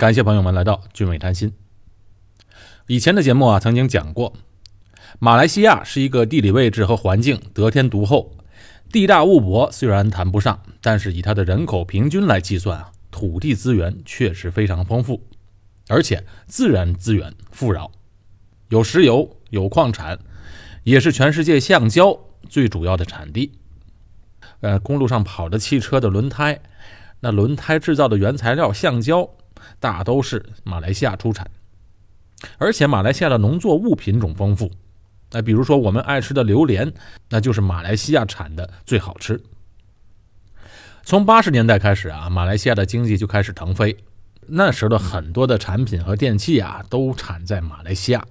感谢朋友们来到俊伟谈心。以前的节目啊，曾经讲过，马来西亚是一个地理位置和环境得天独厚、地大物博，虽然谈不上，但是以它的人口平均来计算啊，土地资源确实非常丰富，而且自然资源富饶，有石油，有矿产，也是全世界橡胶最主要的产地。呃，公路上跑的汽车的轮胎，那轮胎制造的原材料橡胶，大都是马来西亚出产。而且马来西亚的农作物品种丰富，那比如说我们爱吃的榴莲，那就是马来西亚产的最好吃。从八十年代开始啊，马来西亚的经济就开始腾飞，那时的很多的产品和电器啊，都产在马来西亚。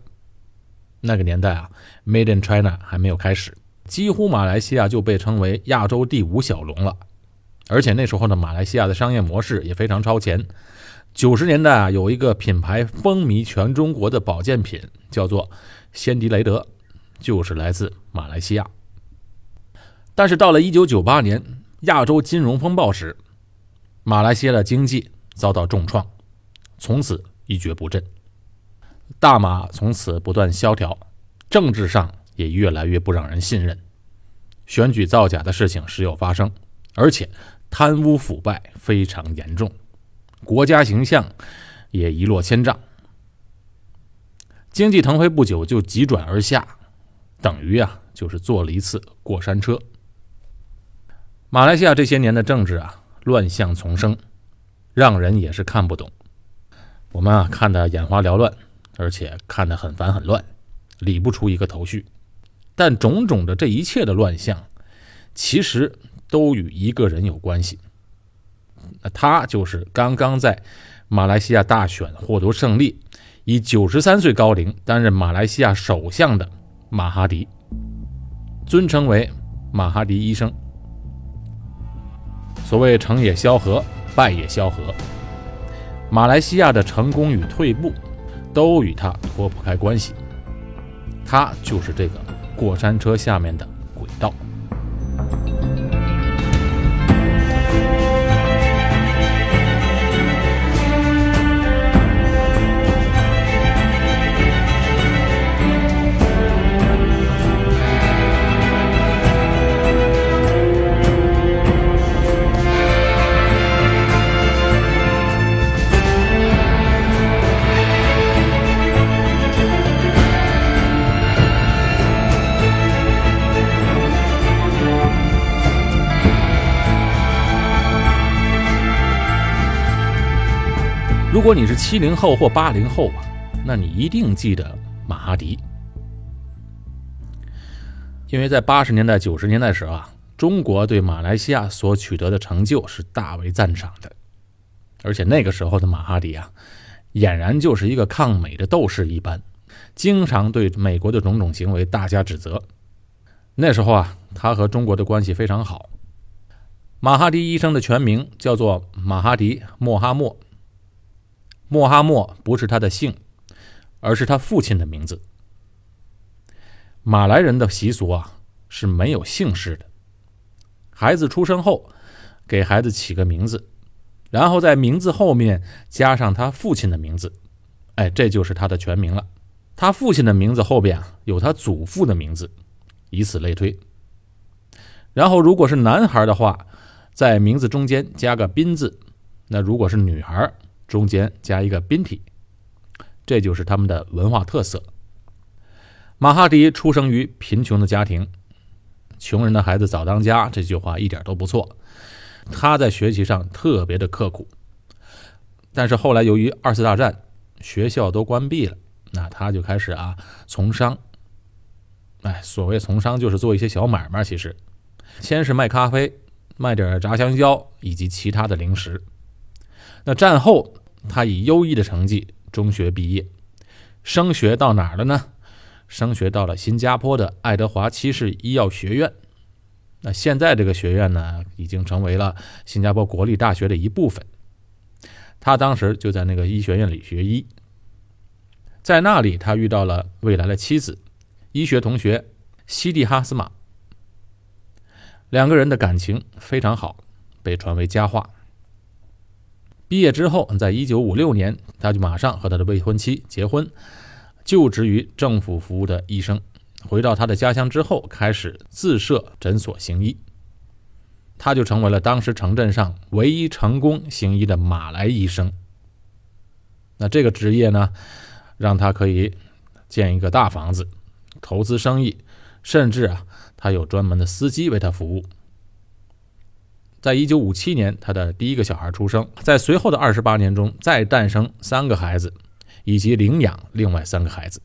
那个年代啊，Made in China 还没有开始。几乎马来西亚就被称为亚洲第五小龙了，而且那时候呢，马来西亚的商业模式也非常超前。九十年代啊，有一个品牌风靡全中国的保健品，叫做仙迪雷德，就是来自马来西亚。但是到了一九九八年亚洲金融风暴时，马来西亚的经济遭到重创，从此一蹶不振，大马从此不断萧条，政治上。也越来越不让人信任，选举造假的事情时有发生，而且贪污腐败非常严重，国家形象也一落千丈。经济腾飞不久就急转而下，等于啊就是坐了一次过山车。马来西亚这些年的政治啊乱象丛生，让人也是看不懂。我们啊看得眼花缭乱，而且看得很烦很乱，理不出一个头绪。但种种的这一切的乱象，其实都与一个人有关系。那他就是刚刚在马来西亚大选获得胜利，以九十三岁高龄担任马来西亚首相的马哈迪，尊称为马哈迪医生。所谓成也萧何，败也萧何，马来西亚的成功与退步，都与他脱不开关系。他就是这个。过山车下面的轨道。如果你是七零后或八零后啊，那你一定记得马哈迪，因为在八十年代、九十年代时啊，中国对马来西亚所取得的成就是大为赞赏的，而且那个时候的马哈迪啊，俨然就是一个抗美的斗士一般，经常对美国的种种行为大加指责。那时候啊，他和中国的关系非常好。马哈迪医生的全名叫做马哈迪·莫哈默。穆哈默不是他的姓，而是他父亲的名字。马来人的习俗啊是没有姓氏的，孩子出生后给孩子起个名字，然后在名字后面加上他父亲的名字，哎，这就是他的全名了。他父亲的名字后边啊有他祖父的名字，以此类推。然后如果是男孩的话，在名字中间加个宾字，那如果是女孩。中间加一个宾体，这就是他们的文化特色。马哈迪出生于贫穷的家庭，“穷人的孩子早当家”这句话一点都不错。他在学习上特别的刻苦，但是后来由于二次大战，学校都关闭了，那他就开始啊从商。哎，所谓从商就是做一些小买卖，其实先是卖咖啡，卖点炸香蕉以及其他的零食。那战后。他以优异的成绩中学毕业，升学到哪儿了呢？升学到了新加坡的爱德华七世医药学院。那现在这个学院呢，已经成为了新加坡国立大学的一部分。他当时就在那个医学院里学医，在那里他遇到了未来的妻子，医学同学西蒂哈斯玛。两个人的感情非常好，被传为佳话。毕业之后，在一九五六年，他就马上和他的未婚妻结婚，就职于政府服务的医生。回到他的家乡之后，开始自设诊所行医，他就成为了当时城镇上唯一成功行医的马来医生。那这个职业呢，让他可以建一个大房子，投资生意，甚至啊，他有专门的司机为他服务。在一九五七年，他的第一个小孩出生，在随后的二十八年中，再诞生三个孩子，以及领养另外三个孩子。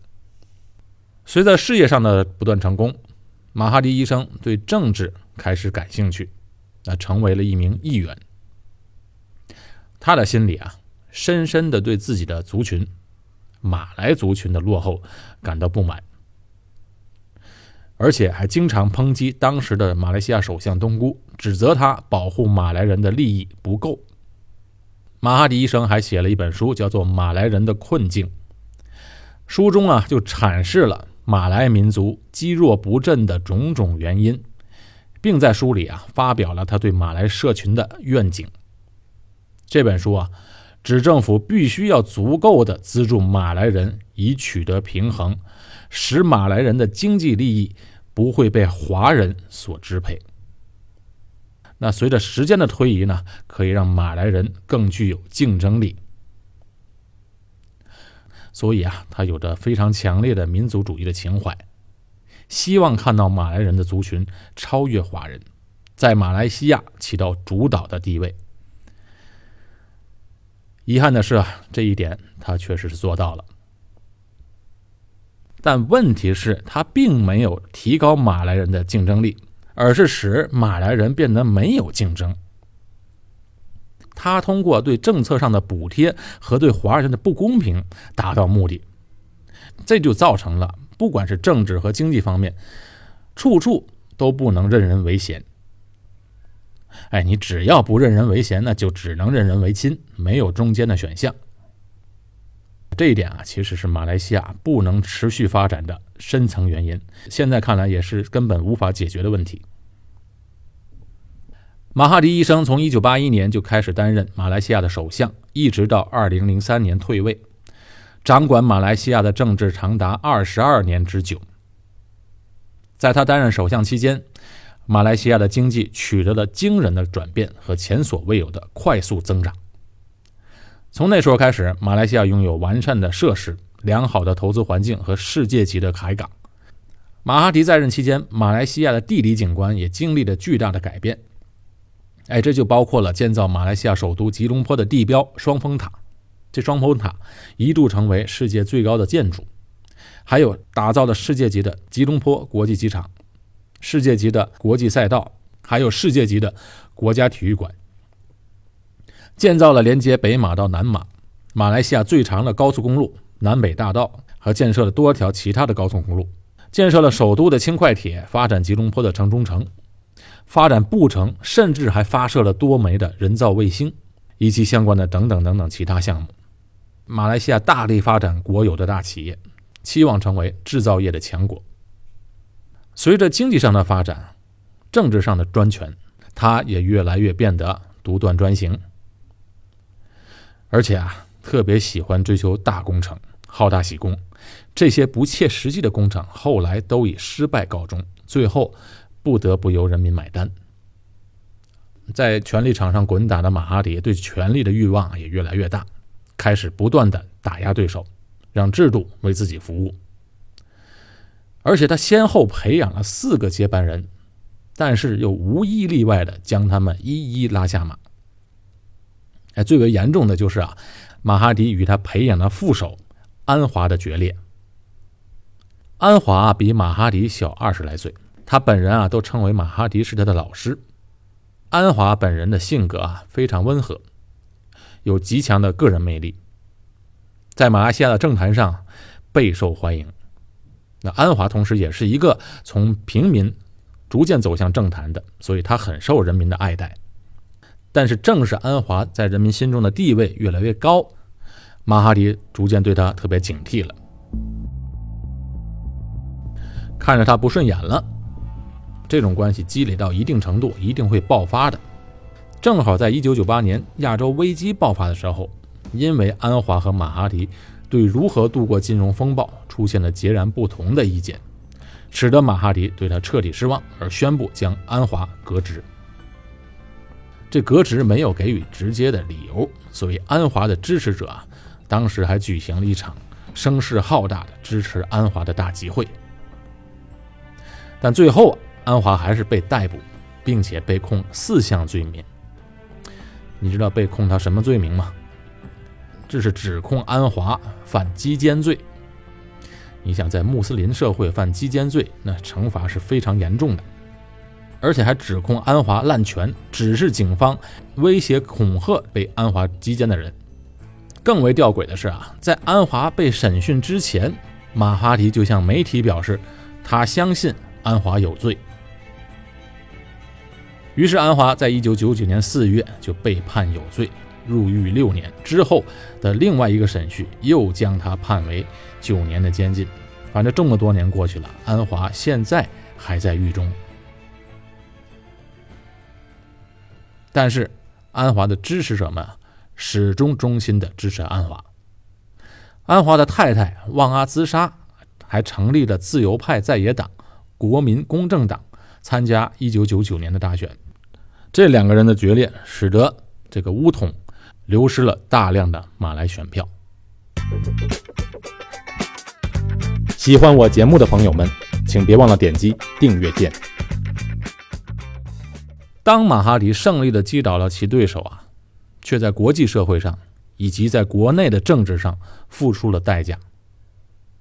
随着事业上的不断成功，马哈迪医生对政治开始感兴趣，那成为了一名议员。他的心里啊，深深的对自己的族群——马来族群的落后感到不满。而且还经常抨击当时的马来西亚首相东姑，指责他保护马来人的利益不够。马哈迪医生还写了一本书，叫做《马来人的困境》。书中啊，就阐释了马来民族积弱不振的种种原因，并在书里啊发表了他对马来社群的愿景。这本书啊，指政府必须要足够的资助马来人，以取得平衡。使马来人的经济利益不会被华人所支配。那随着时间的推移呢，可以让马来人更具有竞争力。所以啊，他有着非常强烈的民族主义的情怀，希望看到马来人的族群超越华人，在马来西亚起到主导的地位。遗憾的是啊，这一点他确实是做到了。但问题是，他并没有提高马来人的竞争力，而是使马来人变得没有竞争。他通过对政策上的补贴和对华人的不公平达到目的，这就造成了不管是政治和经济方面，处处都不能任人唯贤。哎，你只要不任人唯贤，那就只能任人唯亲，没有中间的选项。这一点啊，其实是马来西亚不能持续发展的深层原因。现在看来，也是根本无法解决的问题。马哈迪医生从1981年就开始担任马来西亚的首相，一直到2003年退位，掌管马来西亚的政治长达22年之久。在他担任首相期间，马来西亚的经济取得了惊人的转变和前所未有的快速增长。从那时候开始，马来西亚拥有完善的设施、良好的投资环境和世界级的海港。马哈迪在任期间，马来西亚的地理景观也经历了巨大的改变。哎，这就包括了建造马来西亚首都吉隆坡的地标双峰塔，这双峰塔一度成为世界最高的建筑。还有打造的世界级的吉隆坡国际机场、世界级的国际赛道，还有世界级的国家体育馆。建造了连接北马到南马、马来西亚最长的高速公路南北大道，和建设了多条其他的高速公路，建设了首都的轻快铁，发展吉隆坡的城中城，发展步城，甚至还发射了多枚的人造卫星，以及相关的等等等等其他项目。马来西亚大力发展国有的大企业，期望成为制造业的强国。随着经济上的发展，政治上的专权，它也越来越变得独断专行。而且啊，特别喜欢追求大工程，好大喜功，这些不切实际的工程后来都以失败告终，最后不得不由人民买单。在权力场上滚打的马哈迪，对权力的欲望也越来越大，开始不断的打压对手，让制度为自己服务。而且他先后培养了四个接班人，但是又无一例外的将他们一一拉下马。哎，最为严重的就是啊，马哈迪与他培养的副手安华的决裂。安华比马哈迪小二十来岁，他本人啊都称为马哈迪是他的老师。安华本人的性格啊非常温和，有极强的个人魅力，在马来西亚的政坛上备受欢迎。那安华同时也是一个从平民逐渐走向政坛的，所以他很受人民的爱戴。但是，正是安华在人民心中的地位越来越高，马哈迪逐渐对他特别警惕了，看着他不顺眼了，这种关系积累到一定程度，一定会爆发的。正好在1998年亚洲危机爆发的时候，因为安华和马哈迪对如何度过金融风暴出现了截然不同的意见，使得马哈迪对他彻底失望，而宣布将安华革职。这革职没有给予直接的理由，所以安华的支持者啊，当时还举行了一场声势浩大的支持安华的大集会。但最后啊，安华还是被逮捕，并且被控四项罪名。你知道被控他什么罪名吗？这是指控安华犯基奸罪。你想在穆斯林社会犯基奸罪，那惩罚是非常严重的。而且还指控安华滥权，指示警方威胁恐吓被安华击奸的人。更为吊诡的是啊，在安华被审讯之前，马哈迪就向媒体表示，他相信安华有罪。于是安华在一九九九年四月就被判有罪，入狱六年。之后的另外一个审讯又将他判为九年的监禁。反正这么多年过去了，安华现在还在狱中。但是，安华的支持者们始终衷心的支持安华。安华的太太旺阿兹莎还成立了自由派在野党——国民公正党，参加1999年的大选。这两个人的决裂，使得这个乌统流失了大量的马来选票。喜欢我节目的朋友们，请别忘了点击订阅键。当马哈迪胜利的击倒了其对手啊，却在国际社会上以及在国内的政治上付出了代价。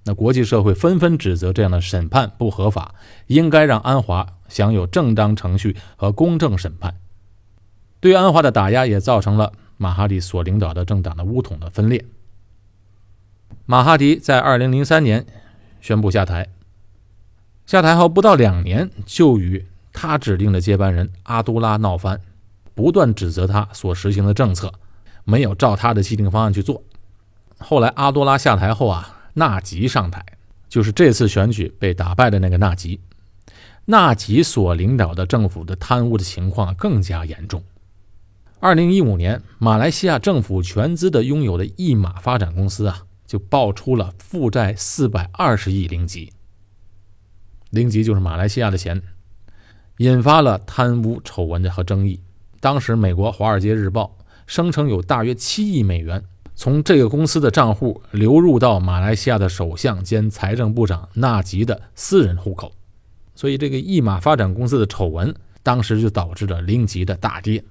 那国际社会纷纷指责这样的审判不合法，应该让安华享有正当程序和公正审判。对安华的打压也造成了马哈迪所领导的政党的乌统的分裂。马哈迪在2003年宣布下台，下台后不到两年就与。他指定的接班人阿都拉闹翻，不断指责他所实行的政策没有照他的既定方案去做。后来阿多拉下台后啊，纳吉上台，就是这次选举被打败的那个纳吉。纳吉所领导的政府的贪污的情况更加严重。二零一五年，马来西亚政府全资的拥有的一马发展公司啊，就爆出了负债四百二十亿令吉，令吉就是马来西亚的钱。引发了贪污丑闻的和争议。当时，美国《华尔街日报》声称有大约七亿美元从这个公司的账户流入到马来西亚的首相兼财政部长纳吉的私人户口。所以，这个一马发展公司的丑闻当时就导致了令吉的大跌。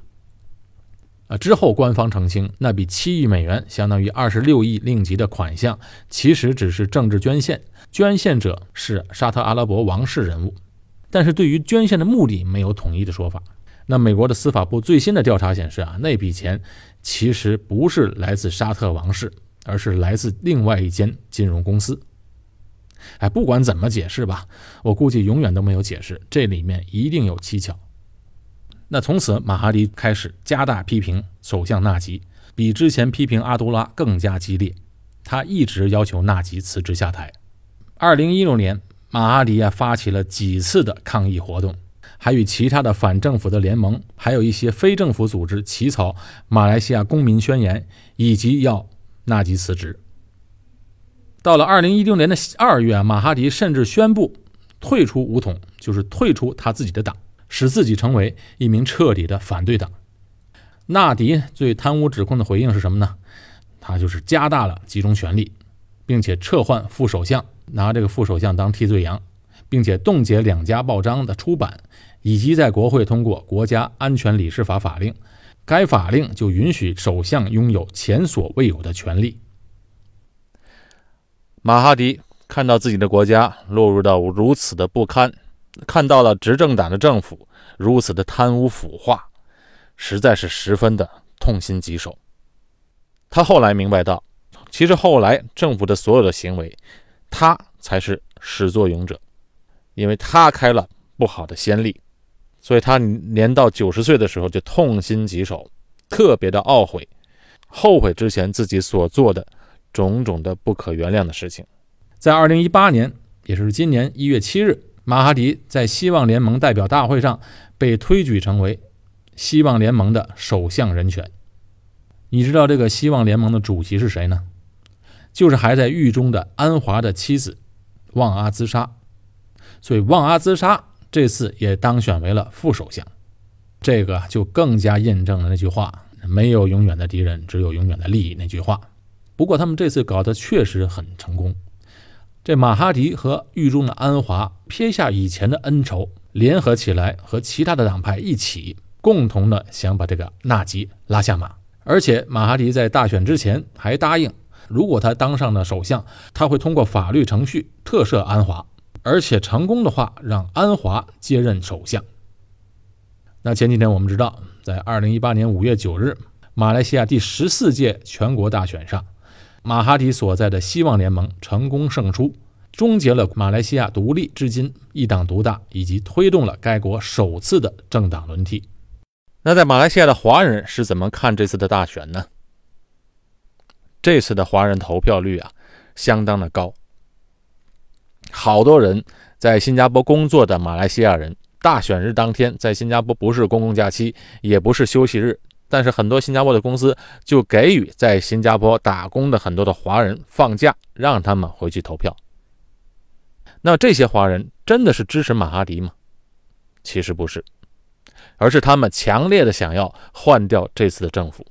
啊，之后官方澄清，那笔七亿美元相当于二十六亿令吉的款项，其实只是政治捐献，捐献者是沙特阿拉伯王室人物。但是对于捐献的目的没有统一的说法。那美国的司法部最新的调查显示啊，那笔钱其实不是来自沙特王室，而是来自另外一间金融公司。哎，不管怎么解释吧，我估计永远都没有解释，这里面一定有蹊跷。那从此马哈迪开始加大批评首相纳吉，比之前批评阿都拉更加激烈。他一直要求纳吉辞职下台。二零一六年。马哈迪啊，发起了几次的抗议活动，还与其他的反政府的联盟，还有一些非政府组织起草《马来西亚公民宣言》，以及要纳吉辞职。到了二零一六年的二月，马哈迪甚至宣布退出武统，就是退出他自己的党，使自己成为一名彻底的反对党。纳迪对贪污指控的回应是什么呢？他就是加大了集中权力，并且撤换副首相。拿这个副首相当替罪羊，并且冻结两家报章的出版，以及在国会通过国家安全理事法法令，该法令就允许首相拥有前所未有的权利。马哈迪看到自己的国家落入到如此的不堪，看到了执政党的政府如此的贪污腐化，实在是十分的痛心疾首。他后来明白到，其实后来政府的所有的行为。他才是始作俑者，因为他开了不好的先例，所以他年到九十岁的时候就痛心疾首，特别的懊悔，后悔之前自己所做的种种的不可原谅的事情。在二零一八年，也就是今年一月七日，马哈迪在希望联盟代表大会上被推举成为希望联盟的首相人选。你知道这个希望联盟的主席是谁呢？就是还在狱中的安华的妻子旺阿兹莎。所以旺阿兹莎这次也当选为了副首相，这个就更加印证了那句话：没有永远的敌人，只有永远的利益。那句话。不过他们这次搞得确实很成功。这马哈迪和狱中的安华撇下以前的恩仇，联合起来和其他的党派一起，共同的想把这个纳吉拉下马。而且马哈迪在大选之前还答应，如果他当上了首相，他会通过法律程序特赦安华，而且成功的话让安华接任首相。那前几天我们知道，在二零一八年五月九日，马来西亚第十四届全国大选上。马哈迪所在的希望联盟成功胜出，终结了马来西亚独立至今一党独大，以及推动了该国首次的政党轮替。那在马来西亚的华人是怎么看这次的大选呢？这次的华人投票率啊，相当的高。好多人在新加坡工作的马来西亚人，大选日当天在新加坡不是公共假期，也不是休息日。但是很多新加坡的公司就给予在新加坡打工的很多的华人放假，让他们回去投票。那这些华人真的是支持马哈迪吗？其实不是，而是他们强烈的想要换掉这次的政府。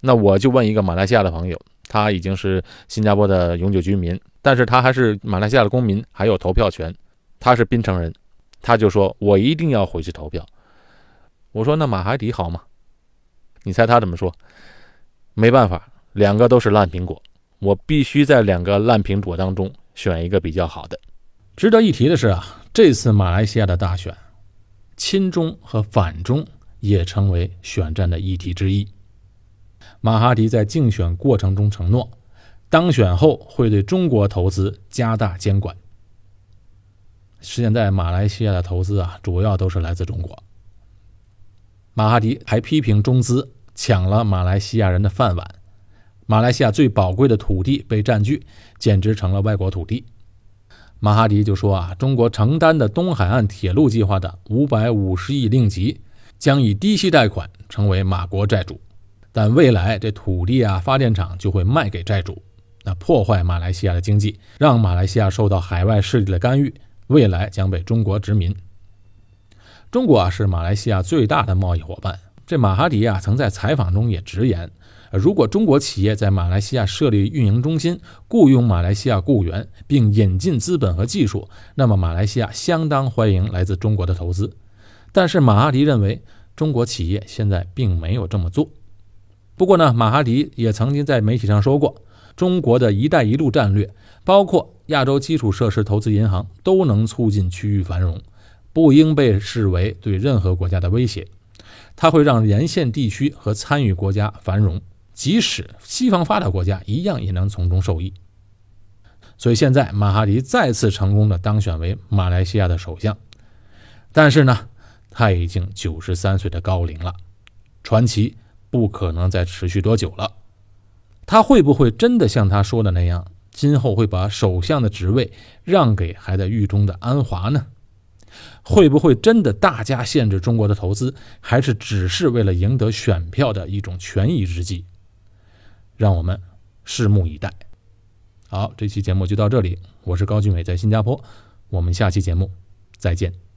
那我就问一个马来西亚的朋友，他已经是新加坡的永久居民，但是他还是马来西亚的公民，还有投票权。他是槟城人，他就说：“我一定要回去投票。”我说：“那马哈迪好吗？”你猜他怎么说？没办法，两个都是烂苹果，我必须在两个烂苹果当中选一个比较好的。值得一提的是啊，这次马来西亚的大选，亲中和反中也成为选战的议题之一。马哈迪在竞选过程中承诺，当选后会对中国投资加大监管。现在马来西亚的投资啊，主要都是来自中国。马哈迪还批评中资抢了马来西亚人的饭碗，马来西亚最宝贵的土地被占据，简直成了外国土地。马哈迪就说啊，中国承担的东海岸铁路计划的五百五十亿令吉将以低息贷款成为马国债主，但未来这土地啊发电厂就会卖给债主，那破坏马来西亚的经济，让马来西亚受到海外势力的干预，未来将被中国殖民。中国啊是马来西亚最大的贸易伙伴。这马哈迪啊曾在采访中也直言，如果中国企业在马来西亚设立运营中心，雇佣马来西亚雇员，并引进资本和技术，那么马来西亚相当欢迎来自中国的投资。但是马哈迪认为，中国企业现在并没有这么做。不过呢，马哈迪也曾经在媒体上说过，中国的一带一路战略，包括亚洲基础设施投资银行，都能促进区域繁荣。不应被视为对任何国家的威胁，它会让沿线地区和参与国家繁荣，即使西方发达国家一样也能从中受益。所以现在马哈迪再次成功的当选为马来西亚的首相，但是呢，他已经九十三岁的高龄了，传奇不可能再持续多久了。他会不会真的像他说的那样，今后会把首相的职位让给还在狱中的安华呢？会不会真的大加限制中国的投资，还是只是为了赢得选票的一种权宜之计？让我们拭目以待。好，这期节目就到这里，我是高俊伟，在新加坡，我们下期节目再见。